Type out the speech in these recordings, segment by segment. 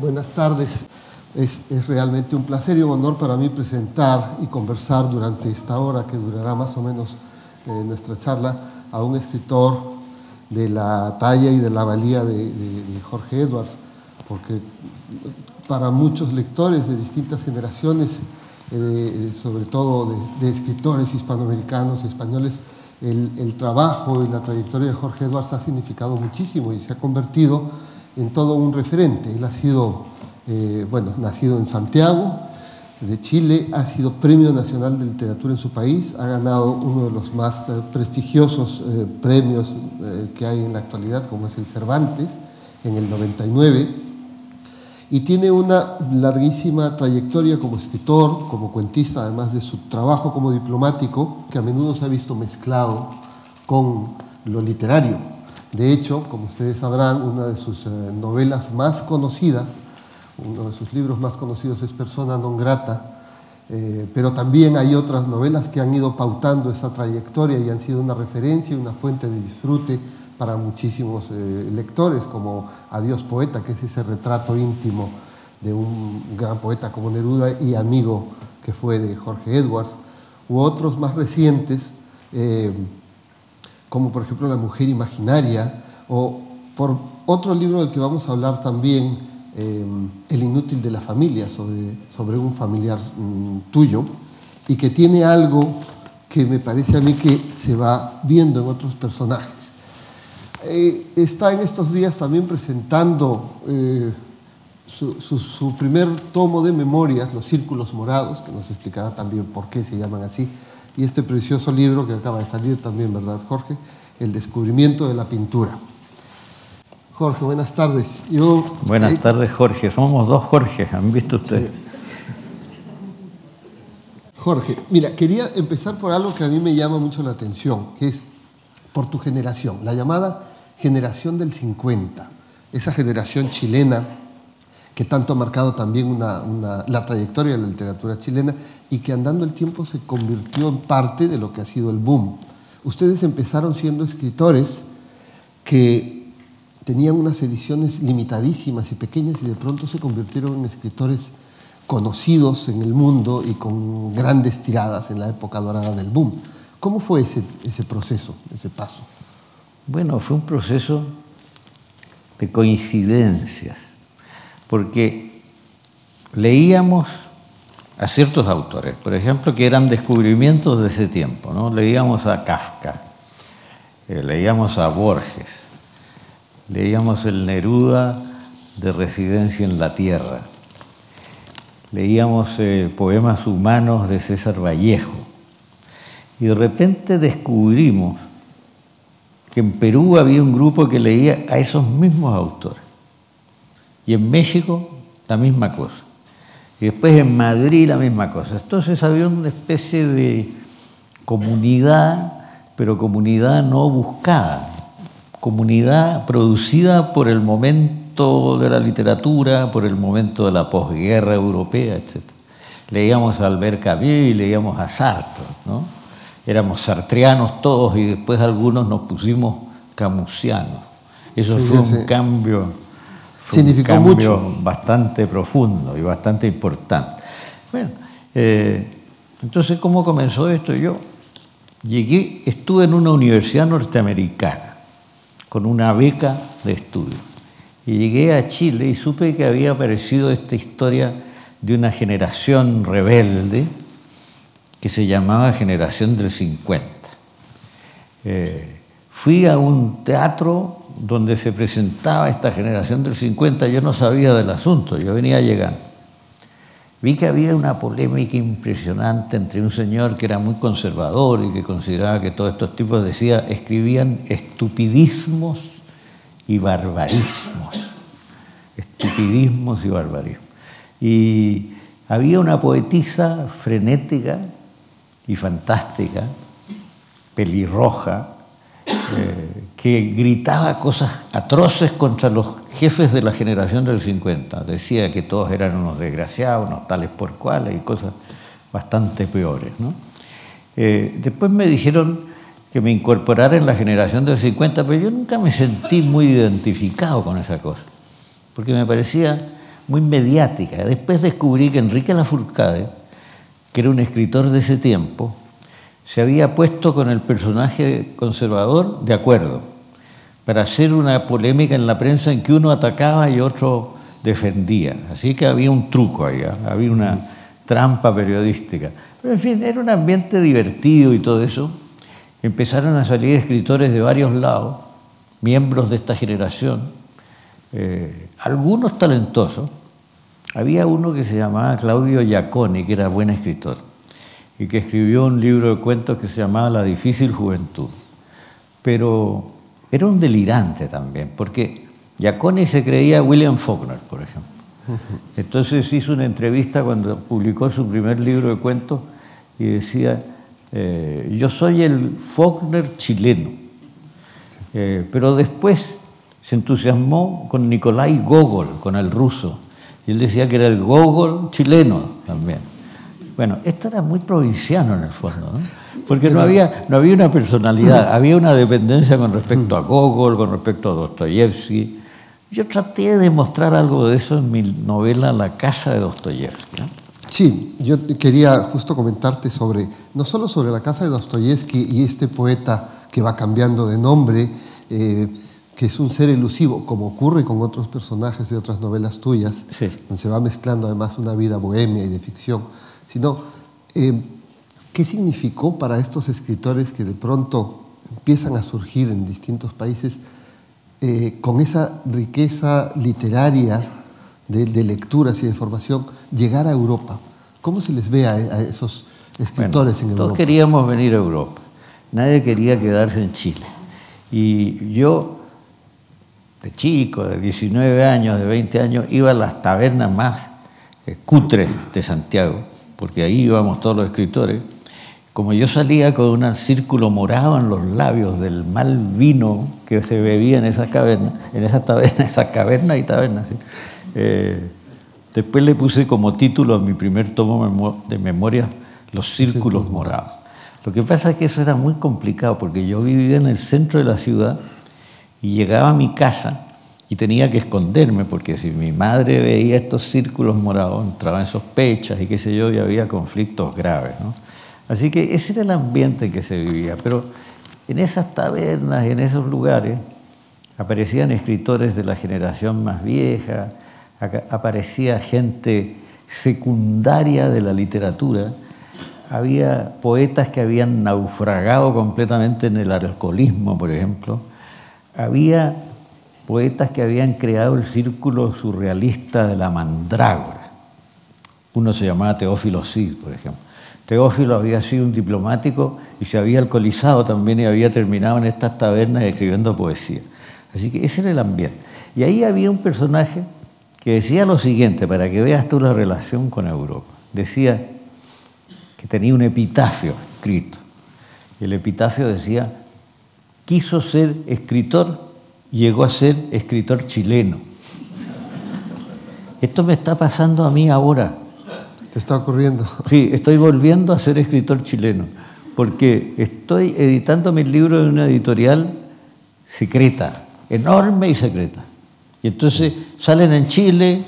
buenas tardes. Es, realmente un placer y un honor para mí presentar y conversar durante esta hora que durará más o menos eh, nuestra charla a un escritor de la talla y de la valía de, Jorge Edwards, porque para muchos lectores de distintas generaciones, eh, sobre todo de, escritores hispanoamericanos y españoles, el, trabajo y la trayectoria de Jorge Edwards ha significado muchísimo y se ha convertido en todo un referente. Él ha sido eh, bueno, nacido en Santiago, de Chile, ha sido Premio Nacional de Literatura en su país, ha ganado uno de los más eh, prestigiosos eh, premios que hay en la actualidad, como es el Cervantes, en el 99, y tiene una larguísima trayectoria como escritor, como cuentista, además de su trabajo como diplomático, que a menudo se ha visto mezclado con lo literario. De hecho, como ustedes sabrán, una de sus novelas más conocidas uno de sus libros más conocidos es Persona non grata, eh, pero también hay otras novelas que han ido pautando esa trayectoria y han sido una referencia y una fuente de disfrute para muchísimos eh, lectores, como Adiós Poeta, que es ese retrato íntimo de un gran poeta como Neruda y amigo que fue de Jorge Edwards, u otros más recientes, eh, como por ejemplo La Mujer Imaginaria, o por otro libro del que vamos a hablar también, Em, el inútil de la familia, sobre, sobre un familiar mm, tuyo, y que tiene algo que me parece a mí que se va viendo en otros personajes. Eh, está en estos días también presentando eh, su, primer tomo de memorias, Los Círculos Morados, que nos explicará también por qué se llaman así, y este precioso libro que acaba de salir también, ¿verdad, Jorge? El descubrimiento de la pintura. Jorge, buenas tardes. buenas tardes, Jorge. Somos dos Jorge, ¿han visto ustedes? Jorge, mira, quería empezar por algo que a mí me llama mucho la atención, que es por tu generación, la llamada generación del 50, esa generación chilena que tanto ha marcado también la trayectoria de la literatura chilena y que andando el tiempo se convirtió en parte de lo que ha sido el boom. Ustedes empezaron siendo escritores que tenían unas ediciones limitadísimas y pequeñas y de pronto se convirtieron en escritores conocidos en el mundo y con grandes tiradas en la época dorada del boom. ¿Cómo fue ese, ese proceso, ese paso? Bueno, fue un proceso de coincidencias, porque leíamos a ciertos autores, por ejemplo, que eran descubrimientos de ese tiempo. ¿no? Leíamos a Kafka, eh, leíamos a Borges, Leíamos el Neruda de Residencia en la Tierra. Leíamos eh, poemas humanos de César Vallejo. Y de repente descubrimos que en Perú había un grupo que leía a esos mismos autores. Y en México la misma cosa. Y después en Madrid la misma cosa. Entonces había una especie de comunidad, pero comunidad no buscada comunidad producida por el momento de la literatura, por el momento de la posguerra europea, etc. Leíamos a Albert Camus y leíamos a Sartre, ¿no? Éramos sartrianos todos y después algunos nos pusimos camusianos. Eso fue un cambio, bastante profundo y bastante importante. Bueno, eh, entonces, ¿cómo comenzó esto? Yo llegué, estuve en una universidad norteamericana con una beca de estudio. Y llegué a Chile y supe que había aparecido esta historia de una generación rebelde que se llamaba Generación del 50. Eh, fui a un teatro donde se presentaba esta generación del 50, yo no sabía del asunto, yo venía llegando. Vi que había una polémica impresionante entre un señor que era muy conservador y que consideraba que todos estos tipos decía, escribían estupidismos y barbarismos. Estupidismos y barbarismos. Y había una poetisa frenética y fantástica, pelirroja, eh, que gritaba cosas atroces contra los jefes de la generación del 50. Decía que todos eran unos desgraciados, unos tales por cuales y cosas bastante peores. Eh, después me dijeron que me incorporara en la generación del 50, pero yo nunca me sentí muy identificado con esa cosa, porque me parecía muy mediática. Después descubrí que Enrique Lafourcade, que era un escritor de ese tiempo, se había puesto con el personaje conservador de acuerdo para hacer una polémica en la prensa en que uno atacaba y otro defendía. Así que había un truco ahí, ¿ah? había una trampa periodística. Pero en fin, era un ambiente divertido y todo eso. Empezaron a salir escritores de varios lados, miembros de esta generación, eh, algunos talentosos. Había uno que se llamaba Claudio Giaconi, que era buen escritor, y que escribió un libro de cuentos que se llamaba La difícil juventud. Pero era un delirante también, porque Giaconi se creía William Faulkner, por ejemplo. Entonces hizo una entrevista cuando publicó su primer libro de cuentos y decía, eh, yo soy el Faulkner chileno. Eh, pero después se entusiasmó con Nikolai Gogol, con el ruso. Y él decía que era el Gogol chileno también. Bueno, esto era muy provinciano en el fondo, ¿no? porque no había, no había una personalidad, había una dependencia con respecto a Gogol, con respecto a Dostoyevsky. Yo traté de mostrar algo de eso en mi novela La casa de Dostoyevsky. Sí, yo quería justo comentarte sobre, no solo sobre la casa de Dostoyevsky y este poeta que va cambiando de nombre, eh, que es un ser elusivo, como ocurre con otros personajes de otras novelas tuyas, donde se va mezclando además una vida bohemia y de ficción, sino eh, qué significó para estos escritores que de pronto empiezan a surgir en distintos países eh, con esa riqueza literaria de, lecturas y de formación, llegar a Europa. ¿Cómo se les ve a, esos escritores en Europa? Todos queríamos venir a Europa, nadie quería quedarse en Chile. Y yo de chico, de 19 años, de 20 años, iba a las tabernas más eh, cutres de Santiago, porque ahí íbamos todos los escritores. Como yo salía con un círculo morado en los labios del mal vino que se bebía en esas cavernas, en esas tabernas, esas cavernas y tabernas, eh, después le puse como título a mi primer tomo de memoria Los círculos morados. Lo que pasa es que eso era muy complicado porque yo vivía en el centro de la ciudad y llegaba a mi casa y tenía que esconderme porque si mi madre veía estos círculos morados entraba en sospechas y qué sé yo y había conflictos graves. Así que ese era el ambiente en que se vivía. Pero en esas tabernas, en esos lugares, aparecían escritores de la generación más vieja, aparecía gente secundaria de la literatura, había poetas que habían naufragado completamente en el alcoholismo, por ejemplo, había poetas que habían creado el círculo surrealista de la mandrágora. Uno se llamaba Teófilo Cid, por ejemplo. Teófilo había sido un diplomático y se había alcoholizado también y había terminado en estas tabernas escribiendo poesía. Así que ese era el ambiente. Y ahí había un personaje que decía lo siguiente, para que veas tú la relación con Europa. Decía que tenía un epitafio escrito. El epitafio decía, quiso ser escritor, llegó a ser escritor chileno. Esto me está pasando a mí ahora. ¿Te está ocurriendo? Sí, estoy volviendo a ser escritor chileno, porque estoy editando mis libros en una editorial secreta, enorme y secreta. Y entonces salen en Chile,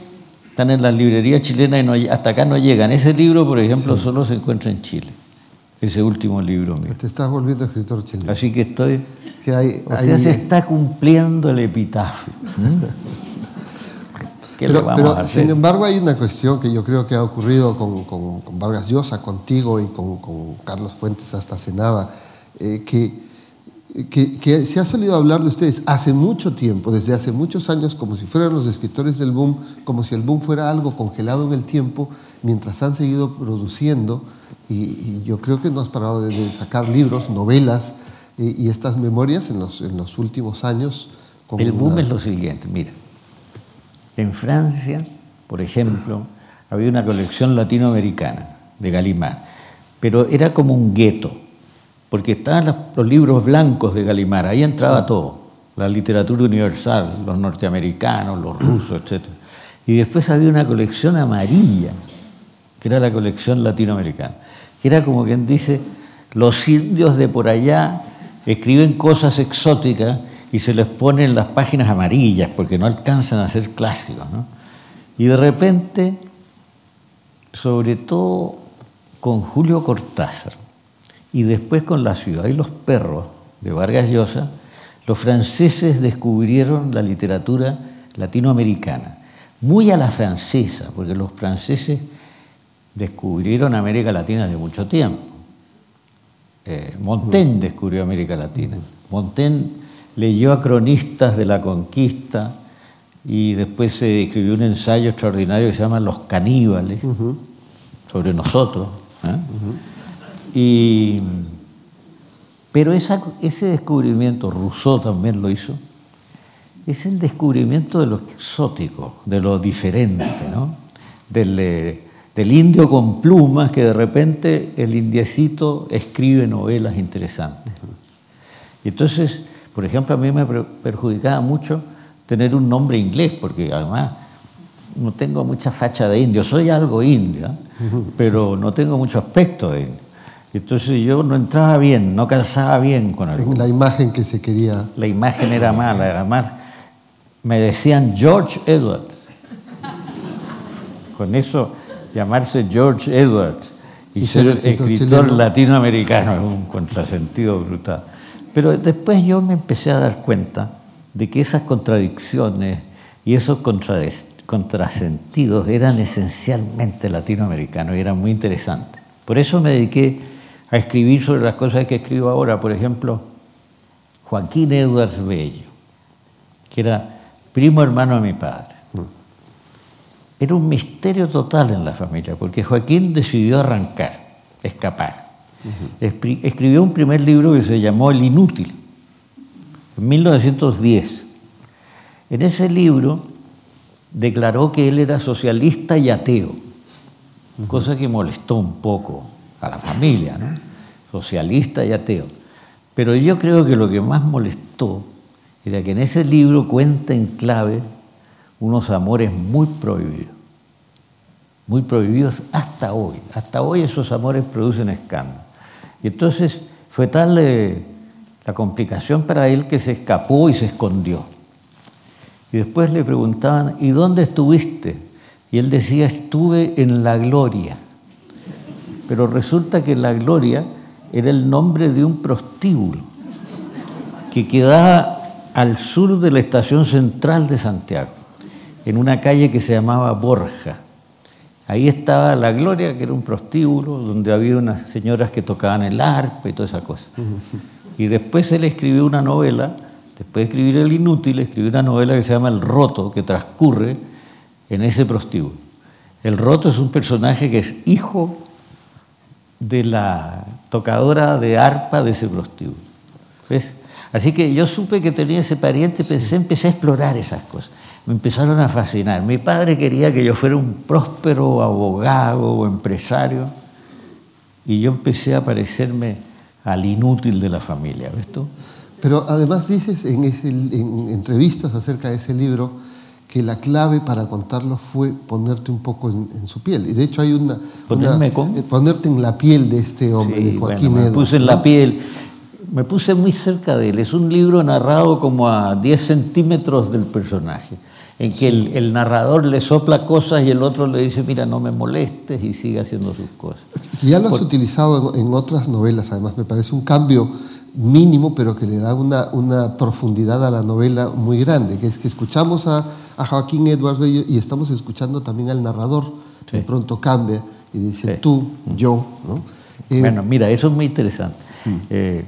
están en la librería chilena y hasta acá no llegan. Ese libro, por ejemplo, solo se encuentra en Chile. Ese último libro mío. Te estás volviendo escritor chileno. Así que estoy que hay, o sea, se está cumpliendo el epitafio. pero, sin embargo hay una cuestión que yo creo que ha ocurrido con, con, Vargas Llosa, contigo y con, con, Carlos Fuentes hasta hace nada, eh, que, que, que, se ha salido a hablar de ustedes hace mucho tiempo, desde hace muchos años, como si fueran los escritores del boom, como si el boom fuera algo congelado en el tiempo, mientras han seguido produciendo, y, yo creo que no has parado de sacar libros, novelas, y, estas memorias en los, en los últimos años. El boom es lo siguiente, mira. En Francia, por ejemplo, había una colección latinoamericana de Gallimard, pero era como un gueto, porque estaban los, libros blancos de Gallimard, ahí entraba todo, la literatura universal, los norteamericanos, los rusos, etc. Y después había una colección amarilla, que era la colección latinoamericana, que era como quien dice, los indios de por allá escriben cosas exóticas y se les ponen las páginas amarillas porque no alcanzan a ser clásicos. Y de repente, sobre todo con Julio Cortázar y después con La ciudad y los perros de Vargas Llosa, los franceses descubrieron la literatura latinoamericana, muy a la francesa, porque los franceses descubrieron América Latina hace mucho tiempo. Eh, Montaigne descubrió América Latina. Montaigne leyó a cronistas de la conquista y después se escribió un ensayo extraordinario que se llama Los caníbales, sobre nosotros. ¿eh? Pero ese descubrimiento, Rousseau también lo hizo, es el descubrimiento de lo exótico, de lo diferente, ¿no? del, eh, del indio con plumas que de repente el indiecito escribe novelas interesantes. Y entonces, por ejemplo, a mí me perjudicaba mucho tener un nombre inglés, porque además no tengo mucha facha de indio, soy algo indio, pero no tengo mucho aspecto de indio. Entonces yo no entraba bien, no calzaba bien con algo. La imagen que se quería. La imagen era mala, además me decían George Edwards. Con eso, llamarse George Edwards y, ser escritor latinoamericano es un contrasentido brutal. Pero después yo me empecé a dar cuenta de que esas contradicciones y esos contrasentidos eran esencialmente latinoamericanos y eran muy interesantes. Por eso me dediqué a escribir sobre las cosas que escribo ahora. Por ejemplo, Joaquín Edwards Bello, que era primo hermano de mi padre. Era un misterio total en la familia, porque Joaquín decidió arrancar, escapar. Escribió un primer libro que se llamó El Inútil, en 1910. En ese libro declaró que él era socialista y ateo, cosa que molestó un poco a la familia, ¿no? socialista y ateo. Pero yo creo que lo que más molestó era que en ese libro cuenta en clave unos amores muy prohibidos, muy prohibidos hasta hoy. Hasta hoy esos amores producen escándalo. Y entonces fue tal eh, la complicación para él que se escapó y se escondió. Y después le preguntaban, ¿y dónde estuviste? Y él decía, estuve en la gloria. Pero resulta que la gloria era el nombre de un prostíbulo que quedaba al sur de la estación central de Santiago, en una calle que se llamaba Borja. Ahí estaba La Gloria, que era un prostíbulo, donde había unas señoras que tocaban el arpa y toda esa cosa. Y después él escribió una novela, después de escribir El Inútil, escribió una novela que se llama El Roto, que transcurre en ese prostíbulo. El Roto es un personaje que es hijo de la tocadora de arpa de ese prostíbulo. ¿Ves? Así que yo supe que tenía ese pariente, pensé, empecé a explorar esas cosas. Me empezaron a fascinar. Mi padre quería que yo fuera un próspero abogado o empresario y yo empecé a parecerme al inútil de la familia, ¿ves tú? Pero además dices en, entrevistas acerca de ese libro que la clave para contarlo fue ponerte un poco en, su piel. Y de hecho hay una... ¿Ponerme eh, ponerte en la piel de este hombre, de Joaquín bueno, me puse en la piel me puse muy cerca de él. Es un libro narrado como a 10 centímetros del personaje, en que el, narrador le sopla cosas y el otro le dice, mira, no me molestes y sigue haciendo sus cosas. Ya lo has utilizado en, otras novelas, además, me parece un cambio mínimo, pero que le da una, una profundidad a la novela muy grande, que es que escuchamos a, Joaquín Edwards Bello y estamos escuchando también al narrador, de pronto cambia y dice tú, yo. Eh, bueno, mira, eso es muy interesante. Eh,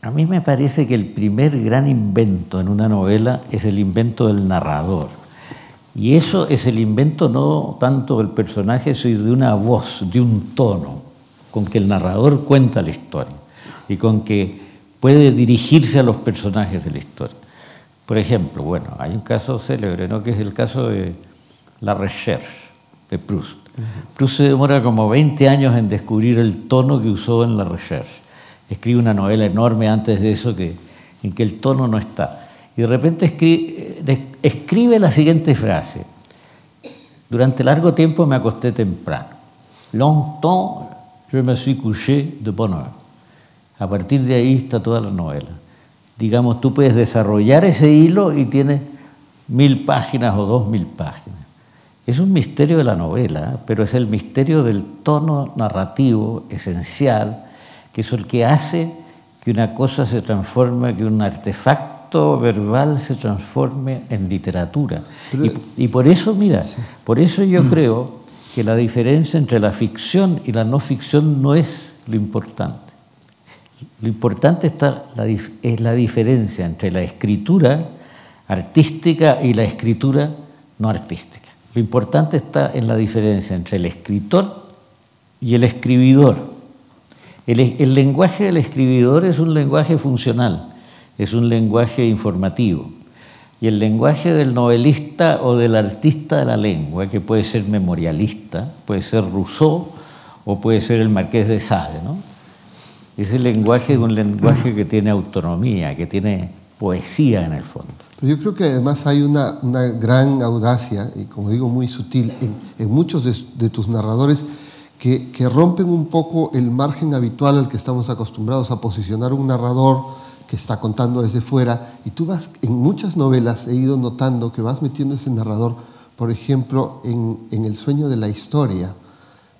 a mí me parece que el primer gran invento en una novela es el invento del narrador. Y eso es el invento no tanto del personaje, sino de una voz, de un tono, con que el narrador cuenta la historia y con que puede dirigirse a los personajes de la historia. Por ejemplo, bueno, hay un caso célebre, ¿no? que es el caso de La Recherche de Proust. Proust se demora como 20 años en descubrir el tono que usó en La Recherche escribe una novela enorme antes de eso que, en que el tono no está. Y de repente escribe, escribe la siguiente frase. Durante largo tiempo me acosté temprano. Longtemps je me suis couché de bonne heure. A partir de ahí está toda la novela. Digamos, tú puedes desarrollar ese hilo y tienes mil páginas o dos mil páginas. Es un misterio de la novela, pero es el misterio del tono narrativo esencial, que es el que hace que una cosa se transforme, que un artefacto verbal se transforme en literatura. y, por eso, mira, por eso yo creo que la diferencia entre la ficción y la no ficción no es lo importante. Lo importante está es la diferencia entre la escritura artística y la escritura no artística. Lo importante está en la diferencia entre el escritor y el escribidor. El, el, lenguaje del escribidor es un lenguaje funcional, es un lenguaje informativo. Y el lenguaje del novelista o del artista de la lengua, que puede ser memorialista, puede ser Rousseau o puede ser el Marqués de Sade, ¿no? Ese lenguaje es un lenguaje que tiene autonomía, que tiene poesía en el fondo. Pero yo creo que además hay una, una gran audacia, y como digo, muy sutil, en, en muchos de, de, tus narradores que, que, rompen un poco el margen habitual al que estamos acostumbrados a posicionar un narrador que está contando desde fuera. Y tú vas, en muchas novelas he ido notando que vas metiendo ese narrador, por ejemplo, en, en El sueño de la historia.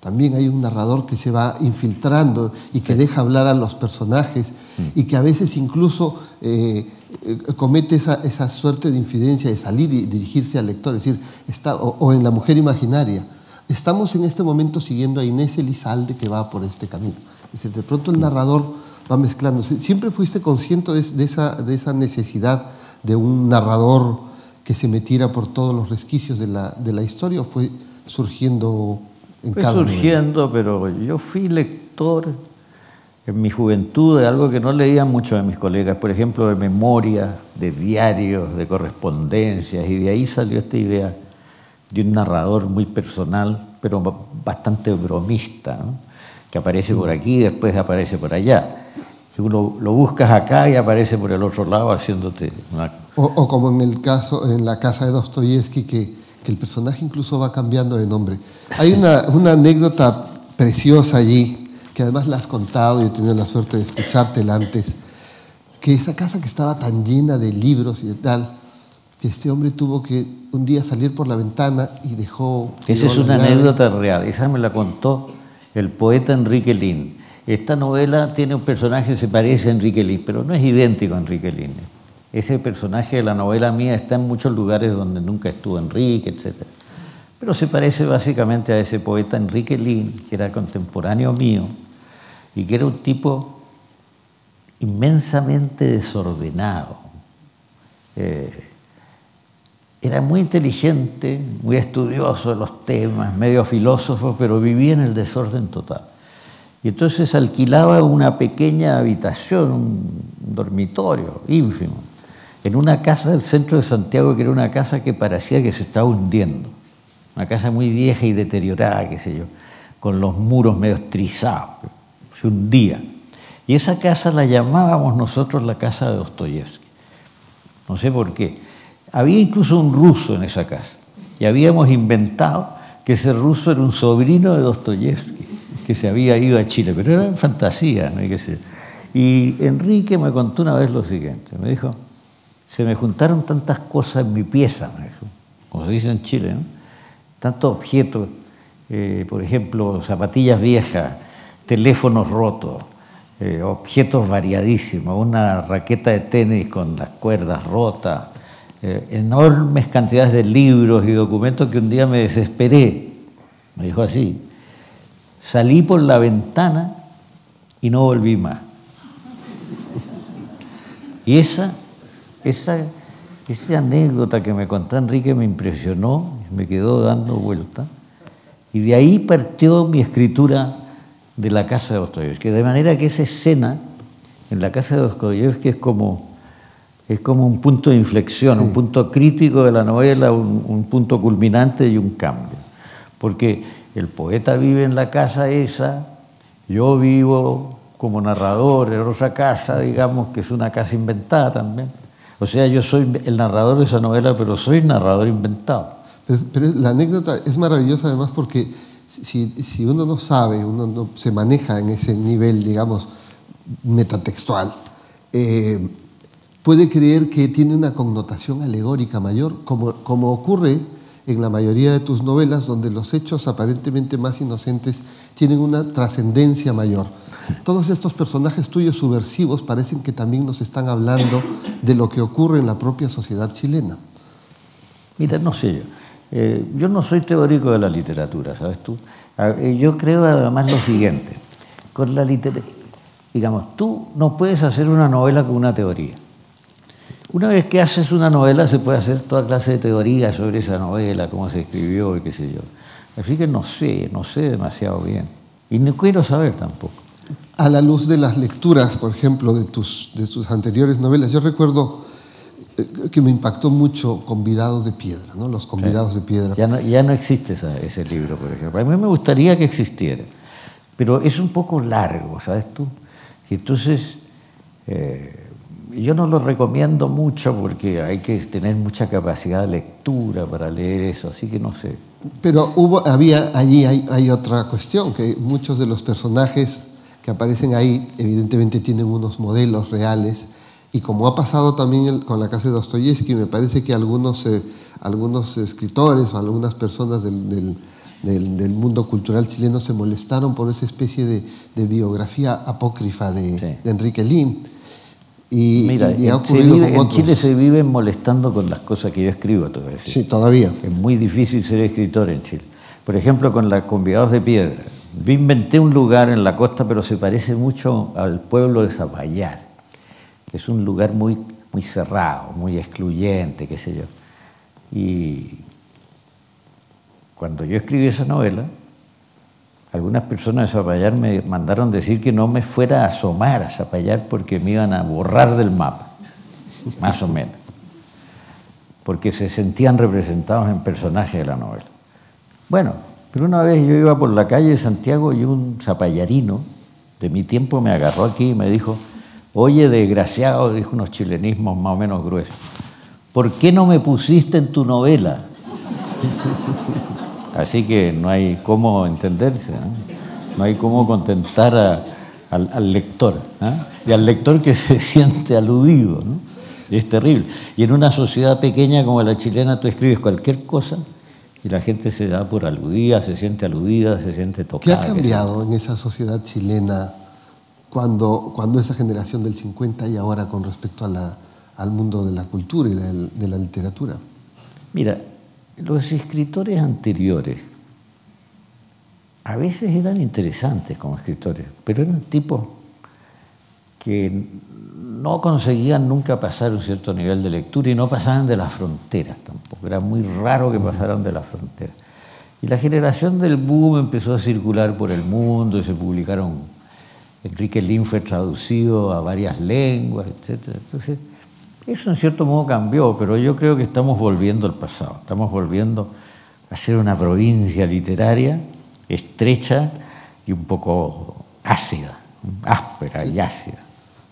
También hay un narrador que se va infiltrando y que deja hablar a los personajes y que a veces incluso eh, eh, comete esa, suerte de infidencia de salir y dirigirse al lector, es decir, está, o, en La mujer imaginaria. Estamos en este momento siguiendo a Inés Elizalde que va por este camino. Es decir, de pronto el narrador va mezclando. ¿Siempre fuiste consciente de, de, esa, de esa necesidad de un narrador que se metiera por todos los resquicios de la, de la historia o fue surgiendo en fue cada surgiendo, pero yo fui lector en mi juventud de algo que no leían muchos de mis colegas, por ejemplo, de memoria, de diarios, de correspondencias, y de ahí salió esta idea de un narrador muy personal, pero bastante bromista, ¿no? que aparece por aquí y después aparece por allá. Si uno lo buscas acá y aparece por el otro lado haciéndote una... O, o como en el caso, en la casa de Dostoyevsky, que, que, el personaje incluso va cambiando de nombre. Hay una, una anécdota preciosa allí, que además la has contado y he tenido la suerte de escuchártela antes, que esa casa que estaba tan llena de libros y de tal, que este hombre tuvo que un día salir por la ventana y dejó... Esa es una anécdota real, esa me la contó el poeta Enrique Lin. Esta novela tiene un personaje que se parece a Enrique Lin, pero no es idéntico a Enrique Lin. Ese personaje de la novela mía está en muchos lugares donde nunca estuvo Enrique, etc. Pero se parece básicamente a ese poeta Enrique Lin, que era contemporáneo mío, y que era un tipo inmensamente desordenado. Eh, era muy inteligente, muy estudioso de los temas, medio filósofo, pero vivía en el desorden total. Y entonces alquilaba una pequeña habitación, un dormitorio ínfimo, en una casa del centro de Santiago que era una casa que parecía que se estaba hundiendo. Una casa muy vieja y deteriorada, qué sé yo, con los muros medio trizados se hundía. Y esa casa la llamábamos nosotros la casa de Dostoyevsky. No sé por qué. Había incluso un ruso en esa casa. Y habíamos inventado que ese ruso era un sobrino de Dostoyevsky, que se había ido a Chile. Pero era fantasía, no hay que ser. Y Enrique me contó una vez lo siguiente. Me dijo, se me juntaron tantas cosas en mi pieza, como se dice en Chile, ¿no? Tantos objetos, eh, por ejemplo, zapatillas viejas, teléfonos rotos, eh, objetos variadísimos, una raqueta de tenis con las cuerdas rotas, eh, enormes cantidades de libros y documentos que un día me desesperé. Me dijo así, salí por la ventana y no volví más. Y esa, esa, esa anécdota que me contó Enrique me impresionó, me quedó dando vuelta. Y de ahí partió mi escritura de la casa de Dostoyevsky. De manera que esa escena en la casa de Dostoyevsky es como, es como un punto de inflexión, sí. un punto crítico de la novela, un, un, punto culminante y un cambio. Porque el poeta vive en la casa esa, yo vivo como narrador en otra casa, digamos, que es una casa inventada también. O sea, yo soy el narrador de esa novela, pero soy narrador inventado. Pero, la anécdota es maravillosa además porque si, si, uno no sabe, uno no se maneja en ese nivel, digamos, metatextual, eh, puede creer que tiene una connotación alegórica mayor, como, como ocurre en la mayoría de tus novelas, donde los hechos aparentemente más inocentes tienen una trascendencia mayor. Todos estos personajes tuyos subversivos parecen que también nos están hablando de lo que ocurre en la propia sociedad chilena. Mira, no sé yo. Eh, yo no soy teórico de la literatura, ¿sabes tú? Eh, yo creo además lo siguiente. Con la literatura, digamos, tú no puedes hacer una novela con una teoría. Una vez que haces una novela se puede hacer toda clase de teorías sobre esa novela, cómo se escribió y qué sé yo. Así que no sé, no sé demasiado bien. Y no quiero saber tampoco. A la luz de las lecturas, por ejemplo, de tus, de tus anteriores novelas, yo recuerdo eh, que me impactó mucho Convidados de Piedra, ¿no? Los Convidados de Piedra. Ya no, ya no existe ese libro, por ejemplo. A mí me gustaría que existiera, pero es un poco largo, ¿sabes tú? Y entonces... Eh, yo no lo recomiendo mucho porque hay que tener mucha capacidad de lectura para leer eso, así que no sé. Pero hubo, había, allí hay, otra cuestión, que muchos de los personajes que aparecen ahí evidentemente tienen unos modelos reales y como ha pasado también con la casa de Dostoyevsky, me parece que algunos, eh, algunos escritores o algunas personas del, mundo cultural chileno se molestaron por esa especie de, biografía apócrifa de, Enrique Lin y, Mira, en, Chile se viven molestando con las cosas que yo escribo todavía. Sí, todavía. Es muy difícil ser escritor en Chile. Por ejemplo, con las convidados de piedra. Yo inventé un lugar en la costa, pero se parece mucho al pueblo de Zapallar, que es un lugar muy, muy cerrado, muy excluyente, qué sé yo. Y cuando yo escribí esa novela, algunas personas de Zapallar me mandaron decir que no me fuera a asomar a Zapallar porque me iban a borrar del mapa, más o menos, porque se sentían representados en personajes de la novela. Bueno, pero una vez yo iba por la calle de Santiago y un zapallarino de mi tiempo me agarró aquí y me dijo, oye, desgraciado, dijo unos chilenismos más o menos gruesos, ¿por qué no me pusiste en tu novela? Así que no hay cómo entenderse, no, hay cómo contentar al, lector, y al lector que se siente aludido. ¿no? Es terrible. Y en una sociedad pequeña como la chilena tú escribes cualquier cosa y la gente se da por aludida, se siente aludida, se siente tocada. ¿Qué ha cambiado en esa sociedad chilena cuando, cuando esa generación del 50 y ahora con respecto a la, al mundo de la cultura y de la literatura? Mira, los escritores anteriores a veces eran interesantes como escritores, pero eran tipos que no conseguían nunca pasar un cierto nivel de lectura y no pasaban de las fronteras tampoco. Era muy raro que pasaran de las fronteras. Y la generación del boom empezó a circular por el mundo y se publicaron. Enrique Lin fue traducido a varias lenguas, etc. Entonces, eso en cierto modo cambió, pero yo creo que estamos volviendo al pasado, estamos volviendo a ser una provincia literaria estrecha y un poco ácida, áspera y ácida.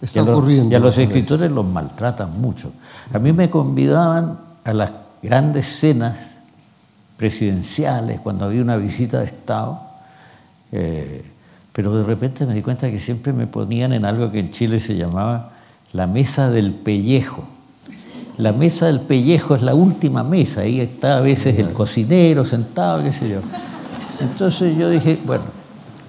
Está ocurriendo. y a los escritores los maltratan mucho. A mí me convidaban a las grandes cenas presidenciales cuando había una visita de Estado, eh, pero de repente me di cuenta que siempre me ponían en algo que en Chile se llamaba la mesa del pellejo. La mesa del pellejo es la última mesa, ahí está a veces el cocinero sentado, qué sé yo. Entonces yo dije, bueno,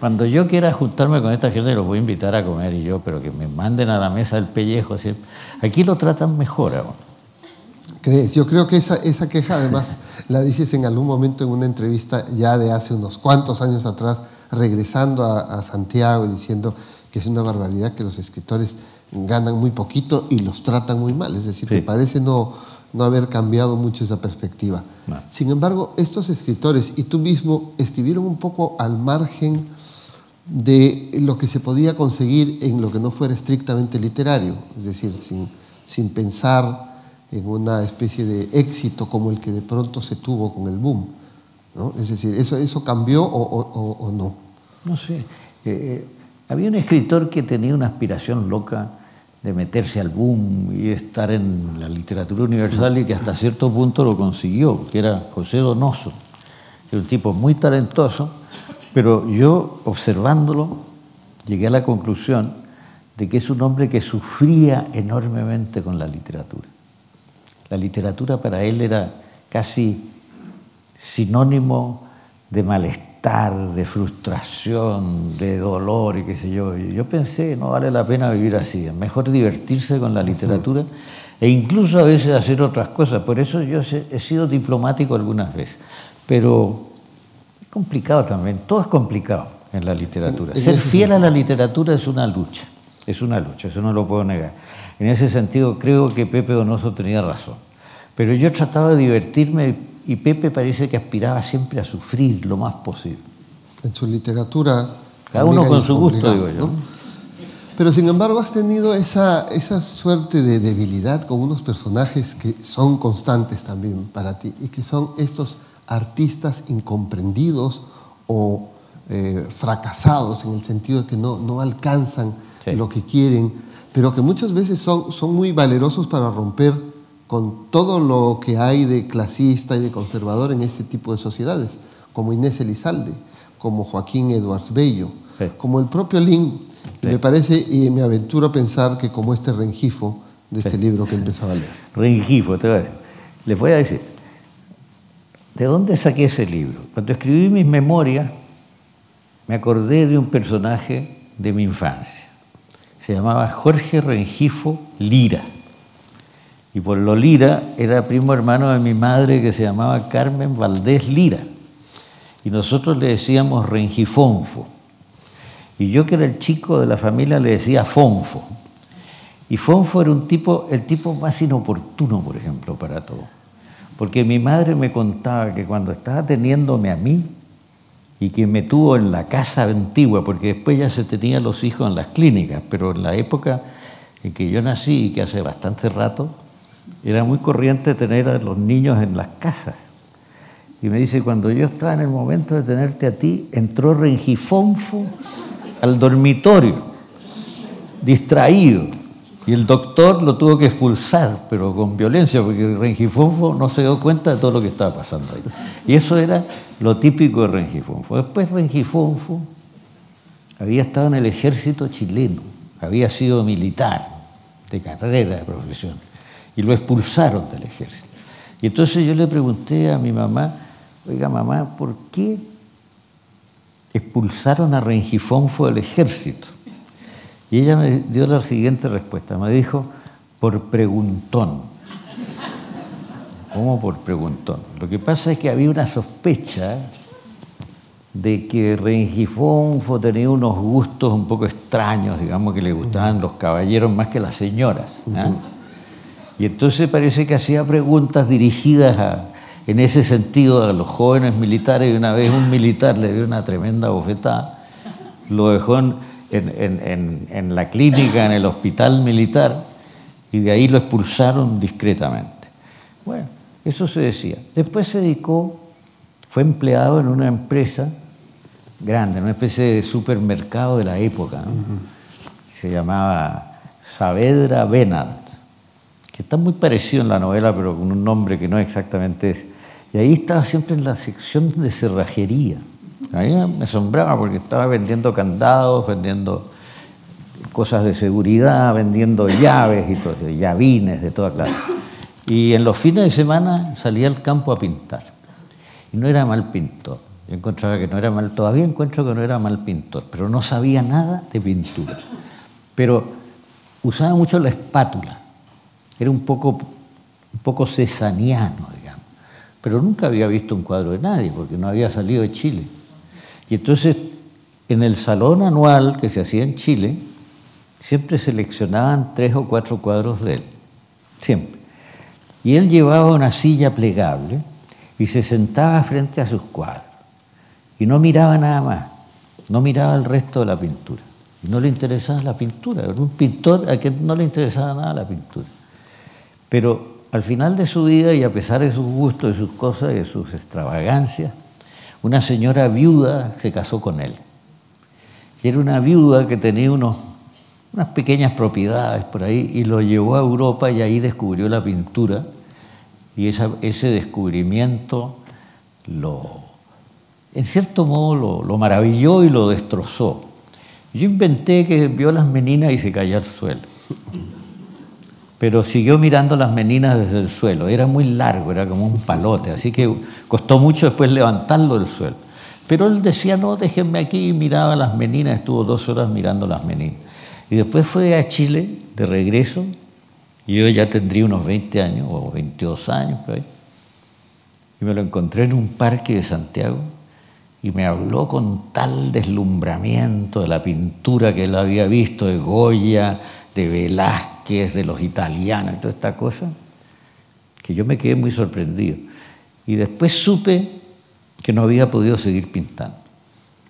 cuando yo quiera juntarme con esta gente los voy a invitar a comer y yo, pero que me manden a la mesa del pellejo. Aquí lo tratan mejor. ¿Crees? Yo creo que esa, esa queja además la dices en algún momento en una entrevista ya de hace unos cuantos años atrás, regresando a, a Santiago y diciendo que es una barbaridad que los escritores ganan muy poquito y los tratan muy mal. Es decir, que parece no, no haber cambiado mucho esa perspectiva. Sin embargo, estos escritores y tú mismo escribieron un poco al margen de lo que se podía conseguir en lo que no fuera estrictamente literario, es decir, sin, sin pensar en una especie de éxito como el que de pronto se tuvo con el boom. ¿no? Es decir, ¿eso, eso cambió o, no? No sé. Eh, eh, había un escritor que tenía una aspiración loca de meterse al boom y estar en la literatura universal y que hasta cierto punto lo consiguió, que era José Donoso, que era un tipo muy talentoso, pero yo observándolo llegué a la conclusión de que es un hombre que sufría enormemente con la literatura. La literatura para él era casi sinónimo de malestar, de frustración, de dolor y qué sé yo. Yo pensé, no vale la pena vivir así, mejor divertirse con la literatura e incluso a veces hacer otras cosas. Por eso yo he sido diplomático algunas veces, pero complicado también, todo es complicado en la literatura. Ser fiel a la literatura es una lucha, es una lucha, eso no lo puedo negar. En ese sentido creo que Pepe Donoso tenía razón. Pero yo trataba de divertirme y Pepe parece que aspiraba siempre a sufrir lo más posible. En su literatura... Cada uno con su gusto, digo yo. Pero sin embargo has tenido esa, esa suerte de debilidad con unos personajes que son constantes también para ti y que son estos artistas incomprendidos o eh, fracasados en el sentido de que no, no alcanzan lo que quieren, pero que muchas veces son, son muy valerosos para romper con todo lo que hay de clasista y de conservador en este tipo de sociedades, como Inés Elizalde, como Joaquín Edwards Bello, como el propio Lin. Me parece y me aventuro a pensar que como este Rengifo de este libro que empezaba a leer. Rengifo, te voy a decir. Les voy a decir, ¿de dónde saqué ese libro? Cuando escribí mis memorias, me acordé de un personaje de mi infancia. Se llamaba Jorge Rengifo Lira. Y por lo Lira era primo hermano de mi madre que se llamaba Carmen Valdés Lira. Y nosotros le decíamos Rengifonfo. Y yo que era el chico de la familia le decía Fonfo. Y Fonfo era un tipo, el tipo más inoportuno, por ejemplo, para todo. Porque mi madre me contaba que cuando estaba teniéndome a mí y que me tuvo en la casa antigua, porque después ya se tenían los hijos en las clínicas, pero en la época en que yo nací, y que hace bastante rato, era muy corriente tener a los niños en las casas. Y me dice, cuando yo estaba en el momento de tenerte a ti, entró Rengifonfo al dormitorio, distraído. Y el doctor lo tuvo que expulsar, pero con violencia, porque Rengifonfo no se dio cuenta de todo lo que estaba pasando ahí. Y eso era lo típico de Rengifonfo. Después Rengifonfo había estado en el ejército chileno, había sido militar, de carrera, de profesión y lo expulsaron del ejército. Y entonces yo le pregunté a mi mamá, oiga mamá, ¿por qué expulsaron a Rengifonfo del ejército? Y ella me dio la siguiente respuesta, me dijo, por preguntón. ¿Cómo por preguntón? Lo que pasa es que había una sospecha de que Rengifonfo tenía unos gustos un poco extraños, digamos que le gustaban los caballeros más que las señoras. ¿ah? Y entonces parece que hacía preguntas dirigidas en ese sentido a los jóvenes militares y una vez un militar le dio una tremenda bofetada, lo dejó en, la clínica, en el hospital militar, y de ahí lo expulsaron discretamente. Bueno, eso se decía. Después se dedicó, fue empleado en una empresa grande, una especie de supermercado de la época, se llamaba Saavedra Benard que está muy parecido en la novela, pero con un nombre que no exactamente es. Y ahí estaba siempre en la sección de cerrajería. A mí me asombraba porque estaba vendiendo candados, vendiendo cosas de seguridad, vendiendo llaves y todo, llavines de toda clase. Y en los fines de semana salía al campo a pintar. Y no era mal pintor. Yo encontraba que no era mal, todavía encuentro que no era mal pintor, pero no sabía nada de pintura. Pero usaba mucho la espátula era un poco, un poco cesaniano, digamos. Pero nunca había visto un cuadro de nadie, porque no había salido de Chile. Y entonces, en el salón anual que se hacía en Chile, siempre seleccionaban tres o cuatro cuadros de él, siempre. Y él llevaba una silla plegable y se sentaba frente a sus cuadros. Y no miraba nada más, no miraba el resto de la pintura. Y no le interesaba la pintura, era un pintor a quien no le interesaba nada la pintura. Pero al final de su vida, y a pesar de sus gustos, de sus cosas, de sus extravagancias, una señora viuda se casó con él. Era una viuda que tenía unos, unas pequeñas propiedades por ahí y lo llevó a Europa y ahí descubrió la pintura. Y ese descubrimiento lo, en cierto modo lo, lo maravilló y lo destrozó. Yo inventé que vio las meninas y se cayó al suelo. Pero siguió mirando las meninas desde el suelo. Era muy largo, era como un palote, así que costó mucho después levantarlo del suelo. Pero él decía, no, déjenme aquí, y miraba las meninas, estuvo dos horas mirando las meninas. Y después fue a Chile de regreso, y yo ya tendría unos 20 años o 22 años por ahí. Y me lo encontré en un parque de Santiago y me habló con tal deslumbramiento de la pintura que él había visto de Goya, de Velázquez, de los italianos, toda esta cosa, que yo me quedé muy sorprendido. Y después supe que no había podido seguir pintando,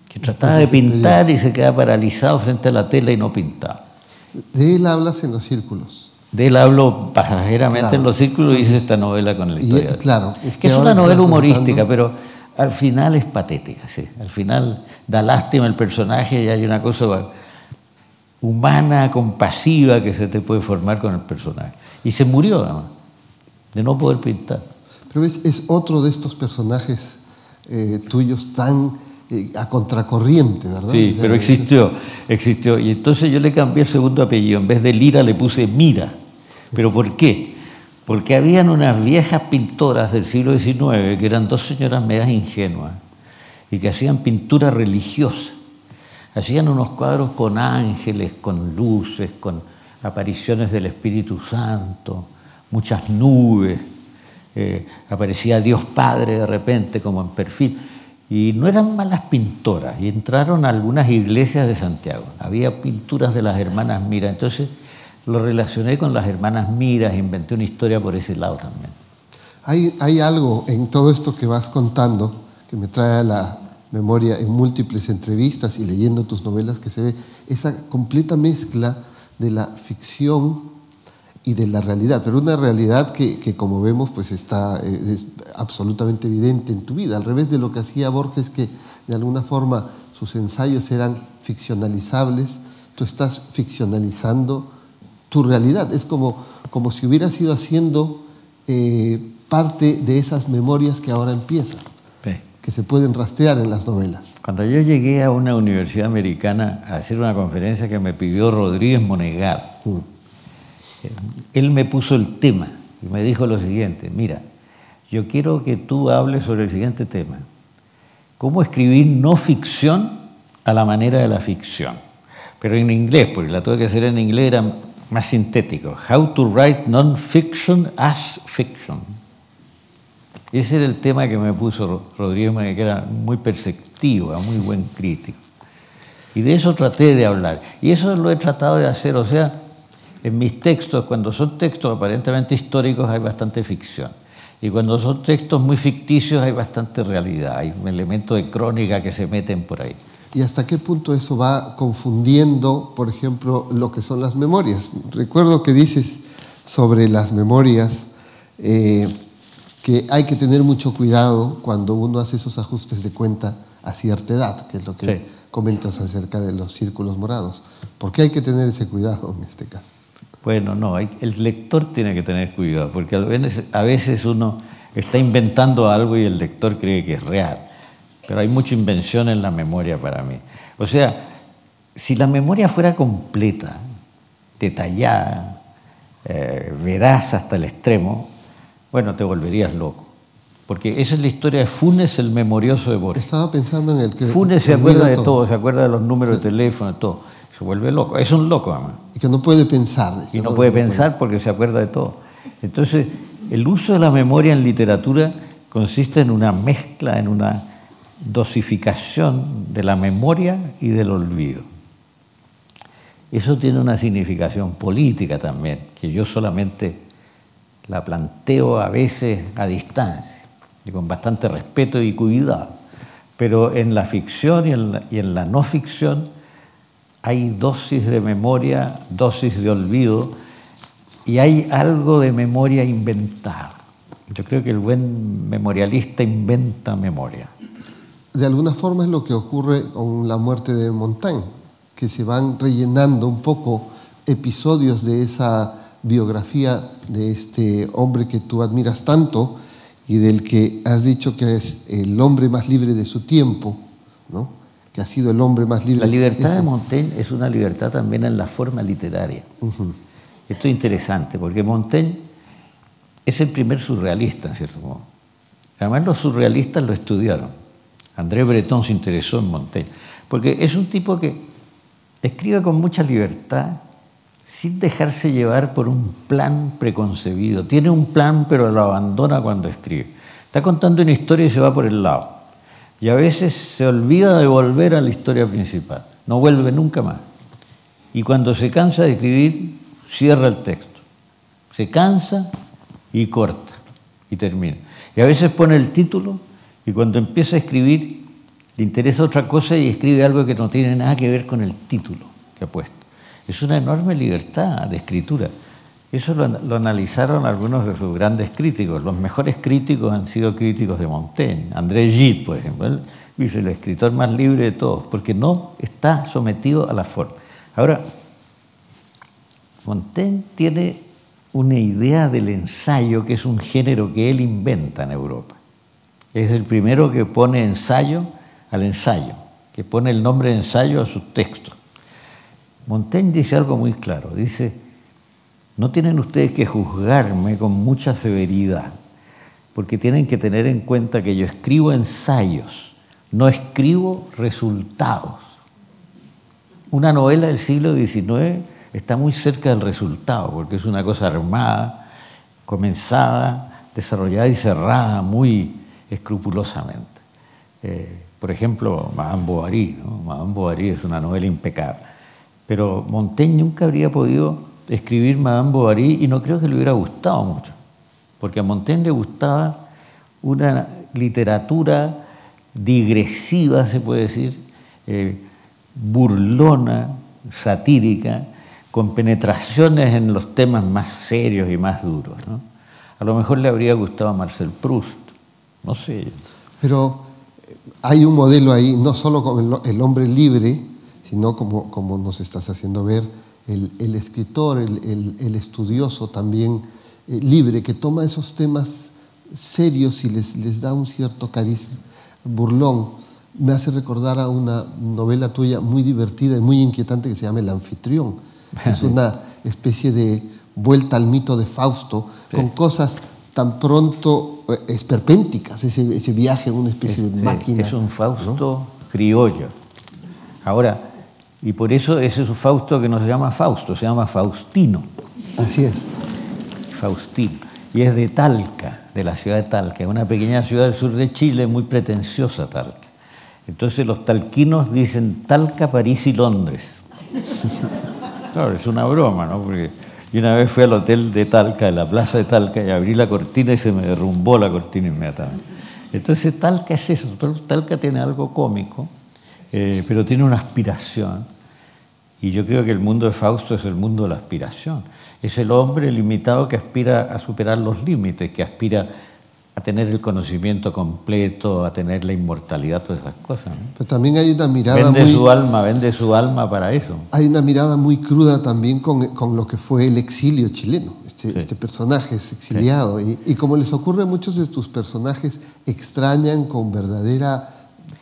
que trataba de pintar y se quedaba paralizado frente a la tela y no pintaba. De él hablas en los círculos. De él hablo pasajeramente en los círculos y hice esta novela con el historia. claro, es, que es una novela humorística, pero al final es patética, sí. Al final da lástima el personaje y hay una cosa humana, compasiva que se te puede formar con el personaje. Y se murió, además, de no poder pintar. Pero es, es otro de estos personajes eh, tuyos tan eh, a contracorriente, ¿verdad? Sí, pero existió, existió. Y entonces yo le cambié el segundo apellido. En vez de Lira le puse Mira. ¿Pero por qué? porque habían unas viejas pintoras del siglo XIX que eran dos señoras medias ingenuas y que hacían pintura religiosa. Hacían unos cuadros con ángeles, con luces, con apariciones del Espíritu Santo, muchas nubes. Eh, aparecía Dios Padre de repente como en perfil. Y no eran malas pintoras. Y entraron a algunas iglesias de Santiago. Había pinturas de las hermanas Mira. Entonces lo relacioné con las hermanas Miras, inventé una historia por ese lado también. Hay, hay algo en todo esto que vas contando que me trae a la memoria en múltiples entrevistas y leyendo tus novelas que se ve esa completa mezcla de la ficción y de la realidad, pero una realidad que, que, como vemos pues está eh, absolutamente evidente en tu vida, al revés de lo que hacía Borges que de alguna forma sus ensayos eran ficcionalizables, tú estás ficcionalizando tu realidad. Es como, como si hubieras ido haciendo eh, parte de esas memorias que ahora empiezas, que se pueden rastrear en las novelas. Cuando yo llegué a una universidad americana a hacer una conferencia que me pidió Rodríguez Monegar, eh, él me puso el tema y me dijo lo siguiente, mira, yo quiero que tú hables sobre el siguiente tema, cómo escribir no ficción a la manera de la ficción, pero en inglés, porque la tuve que hacer en inglés, era más sintético. How to write non-fiction as fiction. Ese era el tema que me puso Rodríguez, que era muy perceptivo, muy buen crítico. Y de eso traté de hablar. Y eso lo he tratado de hacer. O sea, en mis textos, cuando son textos aparentemente históricos, hay bastante ficción. Y cuando son textos muy ficticios, hay bastante realidad. Hay un elemento de crónica que se meten por ahí y hasta qué punto eso va confundiendo, por ejemplo, lo que son las memorias. Recuerdo que dices sobre las memorias eh, que hay que tener mucho cuidado cuando uno hace esos ajustes de cuenta a cierta edad, que es lo que comentas acerca de los círculos morados. ¿Por qué hay que tener ese cuidado en este caso? Bueno, no, el lector tiene que tener cuidado, porque a veces uno está inventando algo y el lector cree que es real pero hay mucha invención en la memoria para mí. O sea, si la memoria fuera completa, detallada, eh, veraz hasta el extremo, bueno, te volverías loco. Porque esa es la historia de Funes, el memorioso de Borges. Estaba pensando en el que... Funes se acuerda de todo. se acuerda de los números de teléfono, de todo. Se vuelve loco. Es un loco, además. Y que no puede pensar. Y no, puede pensar porque se acuerda de todo. Entonces, el uso de la memoria en literatura consiste en una mezcla, en una dosificación de la memoria y del olvido. Eso tiene una significación política también, que yo solamente la planteo a veces a distancia y con bastante respeto y cuidado. Pero en la ficción y en la, no ficción hay dosis de memoria, dosis de olvido y hay algo de memoria inventada. Yo creo que el buen memorialista inventa memoria de alguna forma es lo que ocurre con la muerte de Montaigne, que se van rellenando un poco episodios de esa biografía de este hombre que tú admiras tanto y del que has dicho que es el hombre más libre de su tiempo, ¿no? que ha sido el hombre más libre. La libertad de Montaigne es una libertad también en la forma literaria. Esto es interesante, porque Montaigne es el primer surrealista, en cierto modo. Además, los surrealistas lo estudiaron. André Breton se interesó en Montaigne, porque es un tipo que escribe con mucha libertad, sin dejarse llevar por un plan preconcebido. Tiene un plan, pero lo abandona cuando escribe. Está contando una historia y se va por el lado. Y a veces se olvida de volver a la historia principal. No vuelve nunca más. Y cuando se cansa de escribir, cierra el texto. Se cansa y corta y termina. Y a veces pone el título y cuando empieza a escribir le interesa otra cosa y escribe algo que no tiene nada que ver con el título que ha puesto. Es una enorme libertad de escritura. Eso lo, analizaron algunos de sus grandes críticos. Los mejores críticos han sido críticos de Montaigne. André Gide, por ejemplo, él dice el escritor más libre de todos, porque no está sometido a la forma. Ahora, Montaigne tiene una idea del ensayo que es un género que él inventa en Europa. Es el primero que pone ensayo al ensayo, que pone el nombre de ensayo a sus textos. Montaigne dice algo muy claro, dice, no tienen ustedes que juzgarme con mucha severidad, porque tienen que tener en cuenta que yo escribo ensayos, no escribo resultados. Una novela del siglo XIX está muy cerca del resultado, porque es una cosa armada, comenzada, desarrollada y cerrada muy escrupulosamente. Eh, por ejemplo, Madame Bovary. Madame Bovary es una novela impecable. Pero Montaigne nunca habría podido escribir Madame Bovary y no creo que le hubiera gustado mucho, porque a Montaigne le gustaba una literatura digresiva, se puede decir, eh, burlona, satírica, con penetraciones en los temas más serios y más duros. A lo mejor le habría gustado a Marcel Proust, no sé. Pero hay un modelo ahí, no solo con el hombre libre, sino como, como nos estás haciendo ver, el, escritor, el, estudioso también eh, libre, que toma esos temas serios y les, les da un cierto cariz burlón. Me hace recordar a una novela tuya muy divertida y muy inquietante que se llama El anfitrión. Es una especie de vuelta al mito de Fausto, con cosas tan pronto eh, esperpénticas, ese, ese viaje una especie de máquina. Es un Fausto criollo. Ahora, y por eso ese es un Fausto que no se llama Fausto, se llama Faustino. Así es. Faustino. Y es de Talca, de la ciudad de Talca, una pequeña ciudad del sur de Chile, muy pretenciosa Talca. Entonces los talquinos dicen Talca, París y Londres. claro, es una broma, ¿no? Porque yo una vez fui al hotel de Talca, de la plaza de Talca, y abrí la cortina y se me derrumbó la cortina inmediatamente. Entonces Talca es eso, Talca tiene algo cómico, eh, pero tiene una aspiración y yo creo que el mundo de Fausto es el mundo de la aspiración. Es el hombre limitado que aspira a superar los límites, que aspira a tener el conocimiento completo, a tener la inmortalidad, todas esas cosas. Pero también hay una mirada vende su alma, vende su alma para eso. Hay una mirada muy cruda también con, con lo que fue el exilio chileno. Este, este personaje es exiliado y, y, como les ocurre a muchos de tus personajes, extrañan con verdadera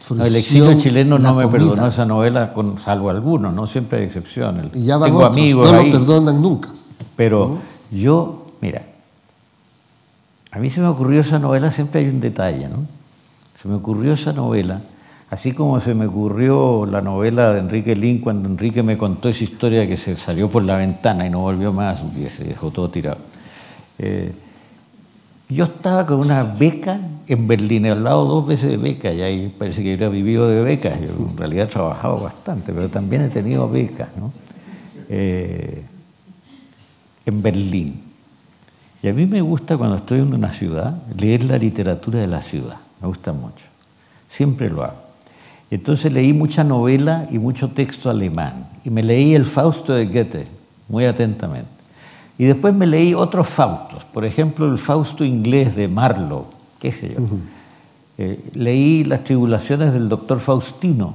el exilio chileno no me perdonó esa novela, con, salvo algunos, ¿no? Siempre hay excepciones. Y ya Tengo amigos no lo perdonan nunca. Pero yo, mira, a mí se me ocurrió esa novela, siempre hay un detalle, ¿no? Se me ocurrió esa novela, así como se me ocurrió la novela de Enrique Lin cuando Enrique me contó esa historia que se salió por la ventana y no volvió más, y se dejó todo tirado. Eh, yo estaba con una beca en Berlín, he hablado dos veces de beca, y ahí parece que yo vivido de becas, yo en realidad he trabajado bastante, pero también he tenido becas, ¿no? Eh, en Berlín. Y a mí me gusta cuando estoy en una ciudad leer la literatura de la ciudad, me gusta mucho, siempre lo hago. Entonces leí mucha novela y mucho texto alemán, y me leí el Fausto de Goethe muy atentamente. Y después me leí otros Faustos, por ejemplo el Fausto inglés de Marlowe, qué sé yo. Eh, leí las tribulaciones del doctor Faustino,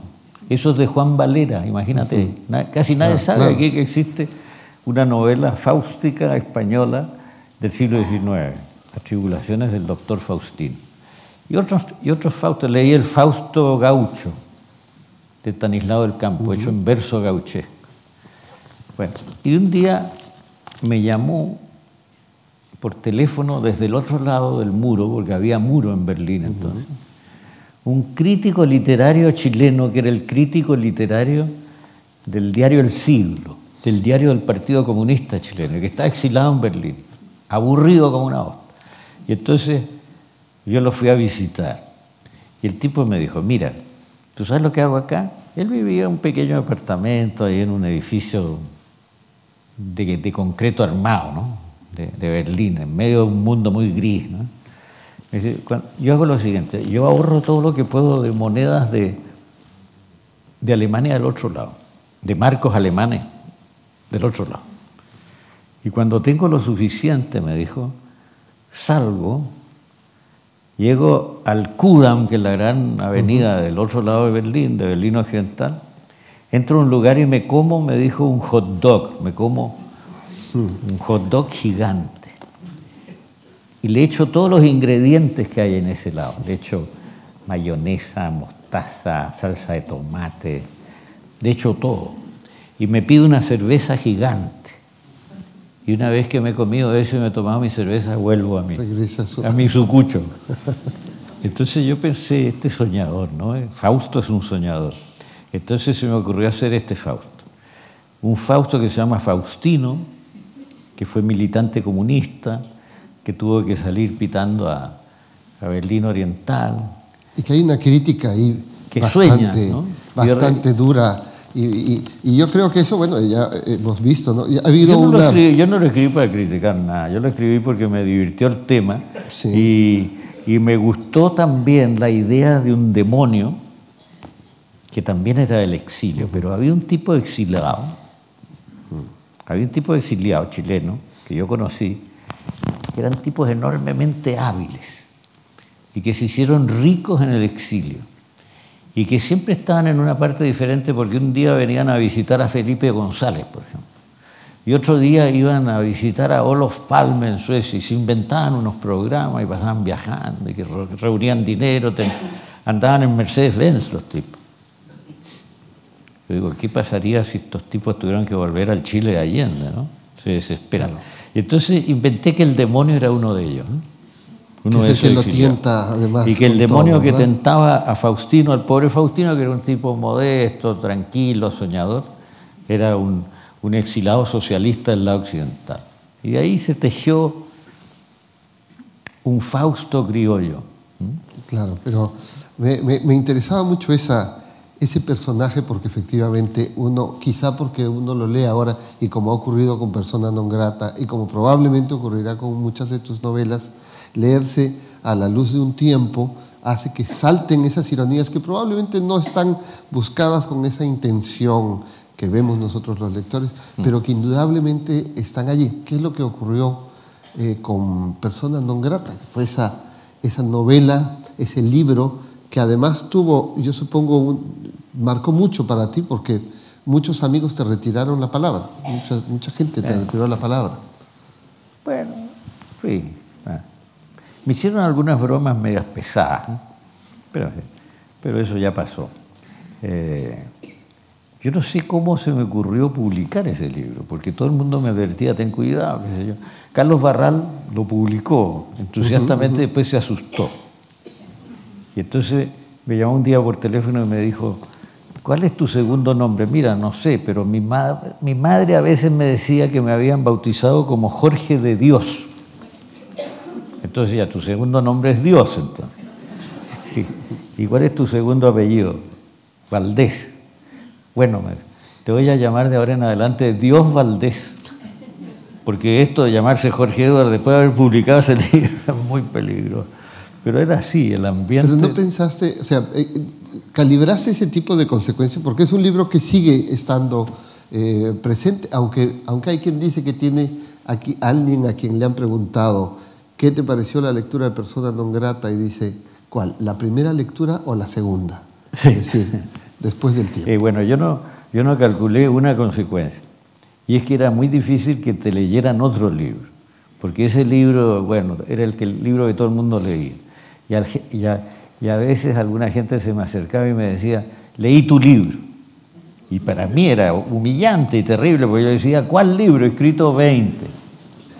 eso es de Juan Valera, imagínate, casi nadie sabe aquí que existe una novela fáustica española del siglo XIX, las tribulaciones del doctor Faustino. Y otros, y otros Faustos, leí el Fausto Gaucho, de Tanislao del Campo, hecho en verso gauchesco. Bueno, y un día me llamó por teléfono desde el otro lado del muro, porque había muro en Berlín entonces, un crítico literario chileno que era el crítico literario del diario El Siglo, del diario del Partido Comunista chileno, que está exilado en Berlín, aburrido como una voz. Y entonces yo lo fui a visitar. Y el tipo me dijo, mira, ¿tú sabes lo que hago acá? Él vivía en un pequeño apartamento ahí en un edificio de, concreto armado, ¿no? de, Berlín, en medio de un mundo muy gris. ¿no? yo hago lo siguiente, yo ahorro todo lo que puedo de monedas de, de Alemania del otro lado, de marcos alemanes del otro lado. Y cuando tengo lo suficiente, me dijo, salgo, llego al Kudam, que es la gran avenida del otro lado de Berlín, de Berlín Occidental, entro a un lugar y me como, me dijo, un hot dog, me como un hot dog gigante. Y le echo todos los ingredientes que hay en ese lado. Le echo mayonesa, mostaza, salsa de tomate, le echo todo. Y me pido una cerveza gigante. Y una vez que me he comido eso y me he tomado mi cerveza, vuelvo a mi, a mi sucucho. Entonces yo pensé, este soñador, ¿no? Fausto es un soñador. Entonces se me ocurrió hacer este Fausto. Un Fausto que se llama Faustino, que fue militante comunista, que tuvo que salir pitando a, Berlín Oriental. Y que hay una crítica ahí bastante, bastante dura. Y, yo creo que eso, bueno, ya hemos visto, ¿no? Ha habido yo, no una... yo no lo escribí para criticar nada, yo lo escribí porque me divirtió el tema y, y me gustó también la idea de un demonio que también era del exilio, pero había un tipo exilado había un tipo de exiliado chileno que yo conocí, que eran tipos enormemente hábiles y que se hicieron ricos en el exilio y que siempre estaban en una parte diferente porque un día venían a visitar a Felipe González, por ejemplo, y otro día iban a visitar a Olof Palme en Suecia y se inventaban unos programas y pasaban viajando y que reunían dinero, andaban en Mercedes-Benz los tipos. Yo digo, ¿qué pasaría si estos tipos tuvieran que volver al Chile de Allende? ¿no? Se desesperan. Y entonces inventé que el demonio era uno de ellos. Uno que es el que lo tienta, además. Y que el demonio que tentaba a Faustino, al pobre Faustino, que era un tipo modesto, tranquilo, soñador, era un, un exilado socialista del lado occidental. Y de ahí se tejió un Fausto criollo. Claro, pero me, me interesaba mucho esa, ese personaje porque efectivamente uno, quizá porque uno lo lee ahora y como ha ocurrido con Persona non grata y como probablemente ocurrirá con muchas de tus novelas, leerse a la luz de un tiempo hace que salten esas ironías que probablemente no están buscadas con esa intención que vemos nosotros los lectores, mm. pero que indudablemente están allí. ¿Qué es lo que ocurrió eh, con Persona non grata? Que fue esa, esa novela, ese libro que además tuvo, yo supongo, marcó mucho para ti porque muchos amigos te retiraron la palabra, mucha, mucha gente te retiró la palabra. Bueno, sí. Ah. Me hicieron algunas bromas medias pesadas, pero, pero eso ya pasó. Eh, yo no sé cómo se me ocurrió publicar ese libro, porque todo el mundo me advertía, ten cuidado, qué sé yo. Carlos Barral lo publicó entusiastamente, después se asustó. Y entonces me llamó un día por teléfono y me dijo, ¿cuál es tu segundo nombre? Mira, no sé, pero mi, mi madre a veces me decía que me habían bautizado como Jorge de Dios. Entonces ya, tu segundo nombre es Dios, entonces. Sí. ¿Y cuál es tu segundo apellido? Valdés. Bueno, te voy a llamar de ahora en adelante Dios Valdés. Porque esto de llamarse Jorge Eduardo después de haber publicado ese libro es muy peligroso. Pero era así, el ambiente. Pero no pensaste, o sea, eh, calibraste ese tipo de consecuencias, porque es un libro que sigue estando eh, presente, aunque, aunque hay quien dice que tiene aquí alguien a quien le han preguntado, ¿qué te pareció la lectura de Persona non grata? Y dice, ¿cuál? ¿La primera lectura o la segunda? Es decir, después del tiempo. Eh, bueno, yo no, yo no calculé una consecuencia, y es que era muy difícil que te leyeran otro libro, porque ese libro, bueno, era el, que, el libro que todo el mundo leía. Y, a, veces alguna gente se me acercaba y me decía, leí tu libro. Y para mí era humillante y terrible, porque yo decía, ¿cuál libro? He escrito 20.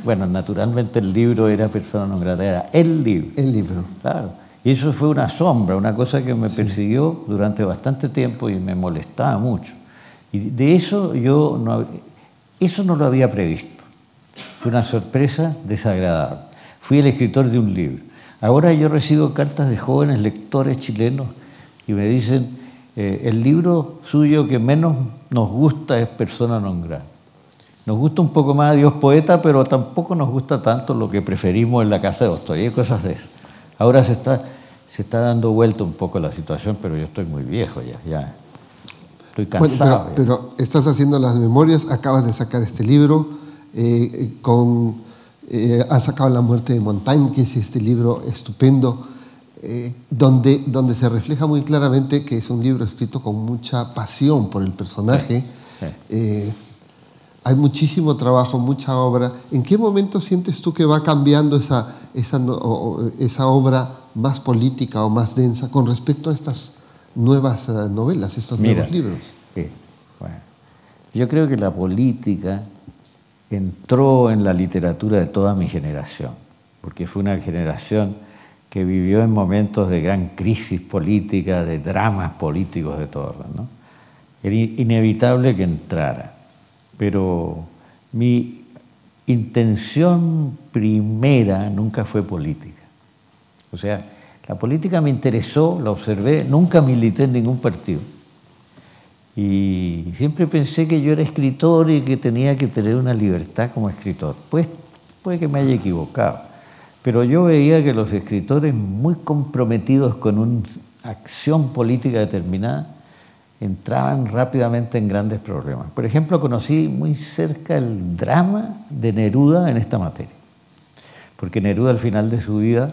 Bueno, naturalmente el libro era persona no grata, era el libro. El libro. Claro. Y eso fue una sombra, una cosa que me persiguió durante bastante tiempo y me molestaba mucho. Y de eso yo no, eso no lo había previsto. Fue una sorpresa desagradable. Fui el escritor de un libro. Ahora yo recibo cartas de jóvenes lectores chilenos y me dicen, eh, el libro suyo que menos nos gusta es Persona non grata. Nos gusta un poco más Dios poeta, pero tampoco nos gusta tanto lo que preferimos en la casa de Dostoyevsky, cosas de eso. Ahora se está, se está dando vuelta un poco la situación, pero yo estoy muy viejo ya, ya estoy cansado. pero, estás haciendo las memorias, acabas de sacar este libro, eh, con, eh, has sacado La muerte de Montaigne, que es este libro estupendo. Eh, donde, donde se refleja muy claramente que es un libro escrito con mucha pasión por el personaje. Eh, hay muchísimo trabajo, mucha obra. ¿En qué momento sientes tú que va cambiando esa, esa, esa obra más política o más densa con respecto a estas nuevas eh, novelas, estos nuevos libros? bueno, yo creo que la política entró en la literatura de toda mi generación, porque fue una generación que vivió en momentos de gran crisis política, de dramas políticos de todo. ¿no? Era inevitable que entrara, pero mi intención primera nunca fue política. O sea, la política me interesó, la observé, nunca milité en ningún partido. Y siempre pensé que yo era escritor y que tenía que tener una libertad como escritor. Pues puede que me haya equivocado pero yo veía que los escritores muy comprometidos con una acción política determinada entraban rápidamente en grandes problemas. Por ejemplo, conocí muy cerca el drama de Neruda en esta materia, porque Neruda al final de su vida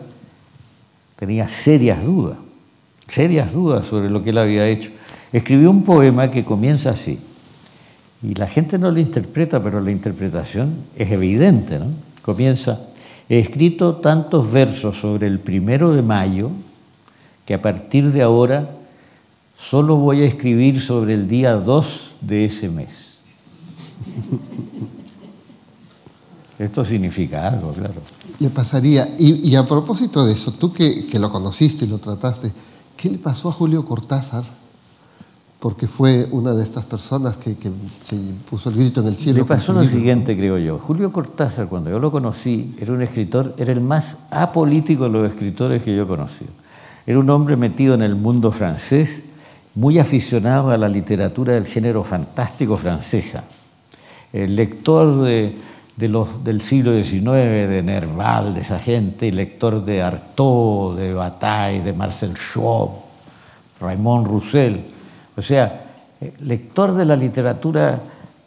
tenía serias dudas, serias dudas sobre lo que él había hecho. Escribió un poema que comienza así, y la gente no lo interpreta, pero la interpretación es evidente, ¿no? Comienza, He escrito tantos versos sobre el primero de mayo que a partir de ahora solo voy a escribir sobre el día 2 de ese mes. Esto significa algo, claro. Le pasaría, y, a propósito de eso, tú que, que lo conociste y lo trataste, ¿qué le pasó a Julio Cortázar? Porque fue una de estas personas que, se puso el grito en el cielo. Le pasó lo siguiente, creo yo. Julio Cortázar, cuando yo lo conocí, era un escritor, era el más apolítico de los escritores que yo conocí. Era un hombre metido en el mundo francés, muy aficionado a la literatura del género fantástico francesa. El lector de, los, del siglo XIX, de Nerval, de esa gente, lector de Artaud, de Bataille, de Marcel Schwab, Raymond Roussel o sea, eh, lector de la literatura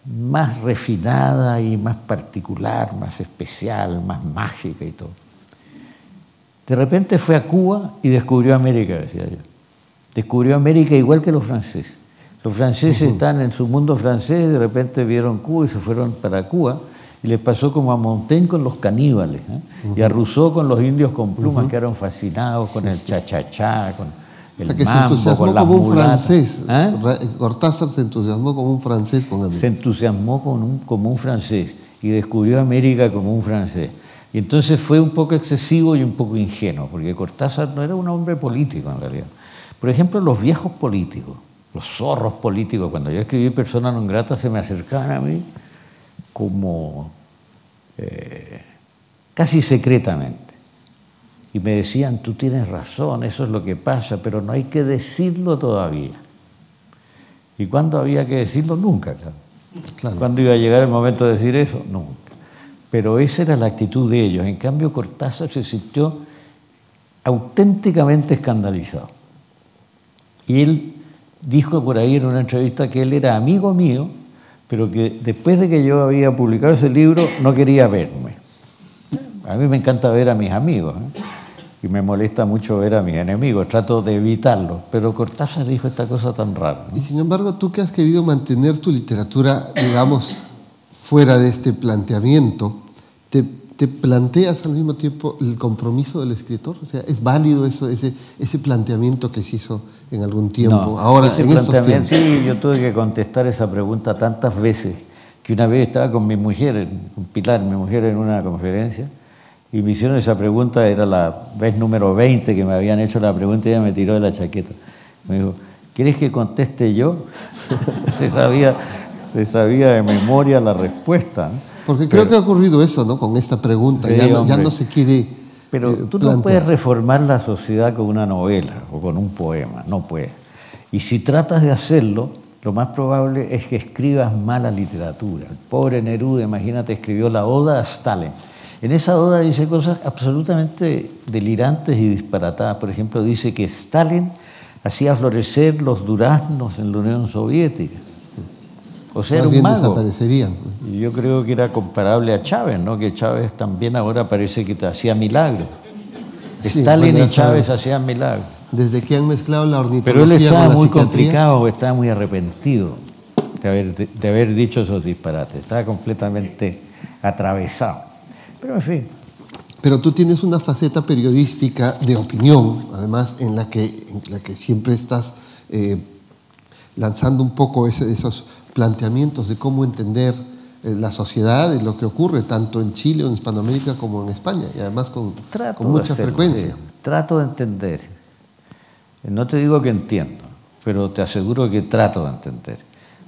más refinada y más particular, más especial, más mágica y todo. De repente fue a Cuba y descubrió América, decía yo. Descubrió América igual que los franceses. Los franceses están en su mundo francés, de repente vieron Cuba y se fueron para Cuba. Y les pasó como a Montaigne con los caníbales, ¿eh? y a Rousseau con los indios con plumas, que quedaron fascinados con el cha-cha-cha, con que se entusiasmó como un francés. ¿Eh? Cortázar se entusiasmó como un francés con América. Se entusiasmó como un francés y descubrió América como un francés. Y entonces fue un poco excesivo y un poco ingenuo, porque Cortázar no era un hombre político en realidad. Por ejemplo, los viejos políticos, los zorros políticos, cuando yo escribí Persona non grata, se me acercaban a mí como eh, casi secretamente y me decían, tú tienes razón, eso es lo que pasa, pero no hay que decirlo todavía. ¿Y cuándo había que decirlo? Nunca, claro. ¿Cuándo iba a llegar el momento de decir eso? Nunca. Pero esa era la actitud de ellos. En cambio, Cortázar se sintió auténticamente escandalizado. Y él dijo por ahí en una entrevista que él era amigo mío, pero que después de que yo había publicado ese libro no quería verme. A mí me encanta ver a mis amigos. ¿eh? Y me molesta mucho ver a mis enemigos, trato de evitarlo, pero Cortázar dijo esta cosa tan rara. Y sin embargo, tú que has querido mantener tu literatura, digamos, fuera de este planteamiento, te, te planteas al mismo tiempo el compromiso del escritor? O sea, ¿es válido eso, ese, ese planteamiento que se hizo en algún tiempo? Ahora, en estos tiempos. Sí, yo tuve que contestar esa pregunta tantas veces que una vez estaba con mi mujer, con Pilar, mi mujer, en una conferencia, y me hicieron esa pregunta, era la vez número 20 que me habían hecho la pregunta y ella me tiró de la chaqueta. Me dijo, ¿quieres que conteste yo? se, sabía, se sabía de memoria la respuesta. Porque creo que ha ocurrido eso, ¿no? Con esta pregunta. ya, no, se quiere. Pero eh, tú no puedes reformar la sociedad con una novela o con un poema, no puedes. Y si tratas de hacerlo, lo más probable es que escribas mala literatura. El pobre Neruda, imagínate, escribió la Oda a Stalin. En esa oda dice cosas absolutamente delirantes y disparatadas. Por ejemplo, dice que Stalin hacía florecer los duraznos en la Unión Soviética. O sea, era un mago. desaparecerían. Yo creo que era comparable a Chávez, ¿no? Que Chávez también ahora parece que hacía milagros. Stalin y Chávez hacían milagros. Desde que han mezclado la ornitología Pero él estaba muy complicado, estaba muy arrepentido de haber, de haber dicho esos disparates. Estaba completamente atravesado. Pero en fin. Pero tú tienes una faceta periodística de opinión, además, en la que, en la que siempre estás eh, lanzando un poco esos planteamientos de cómo entender eh, la sociedad y lo que ocurre tanto en Chile o en Hispanoamérica como en España, y además con, con mucha frecuencia. Trato de entender. No te digo que entiendo, pero te aseguro que trato de entender.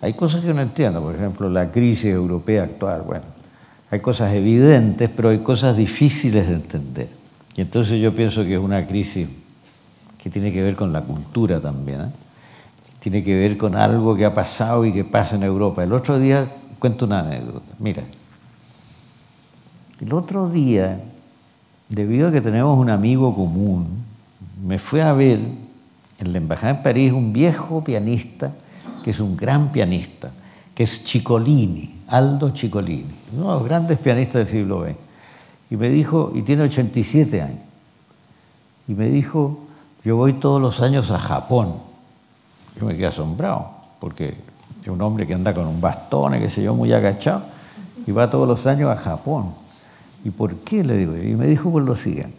Hay cosas que no entiendo, por ejemplo, la crisis europea actual. Bueno, hay cosas evidentes, pero hay cosas difíciles de entender. Y entonces yo pienso que es una crisis que tiene que ver con la cultura también. ¿eh? tiene que ver con algo que ha pasado y que pasa en Europa. El otro día cuento una anécdota. Mira, el otro día, debido a que tenemos un amigo común, me fue a ver en la Embajada en París un viejo pianista, que es un gran pianista, que es Ciccolini, Aldo Ciccolini, uno de los grandes pianistas del siglo XX. Y me dijo, y tiene 87 años, y me dijo, yo voy todos los años a Japón yo me quedé asombrado, porque es un hombre que anda con un bastón, qué sé yo, muy agachado, y va todos los años a Japón. ¿Y por qué? Le digo Y me dijo por lo siguiente,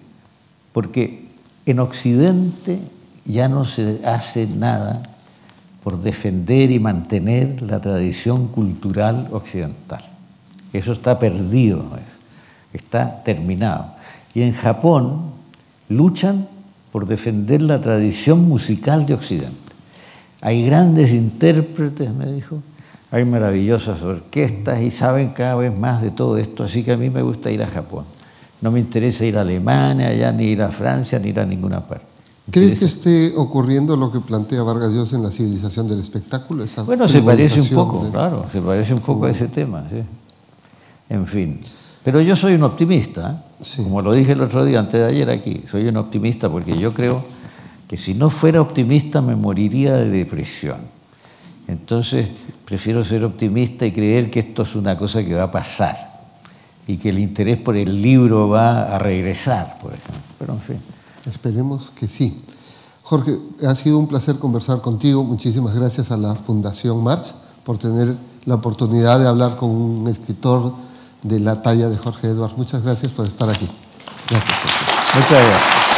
porque en Occidente ya no se hace nada por defender y mantener la tradición cultural occidental. Eso está perdido, está terminado. Y en Japón luchan por defender la tradición musical de Occidente. Hay grandes intérpretes, me dijo, hay maravillosas orquestas y saben cada vez más de todo esto, así que a mí me gusta ir a Japón. No me interesa ir a Alemania, ya, ni ir a Francia, ni ir a ninguna parte. ¿Crees que esté ocurriendo lo que plantea Vargas Llosa en la civilización del espectáculo? bueno, se parece un poco, claro, se parece un poco a ese tema, sí. En fin. Pero yo soy un optimista, ¿eh? como lo dije el otro día, antes de ayer aquí, soy un optimista porque yo creo que si no fuera optimista me moriría de depresión. Entonces prefiero ser optimista y creer que esto es una cosa que va a pasar y que el interés por el libro va a regresar, por ejemplo. Pero en fin. Esperemos que sí. Jorge, ha sido un placer conversar contigo. Muchísimas gracias a la Fundación March por tener la oportunidad de hablar con un escritor de la talla de Jorge Edwards. Muchas gracias por estar aquí. Gracias. Muchas gracias.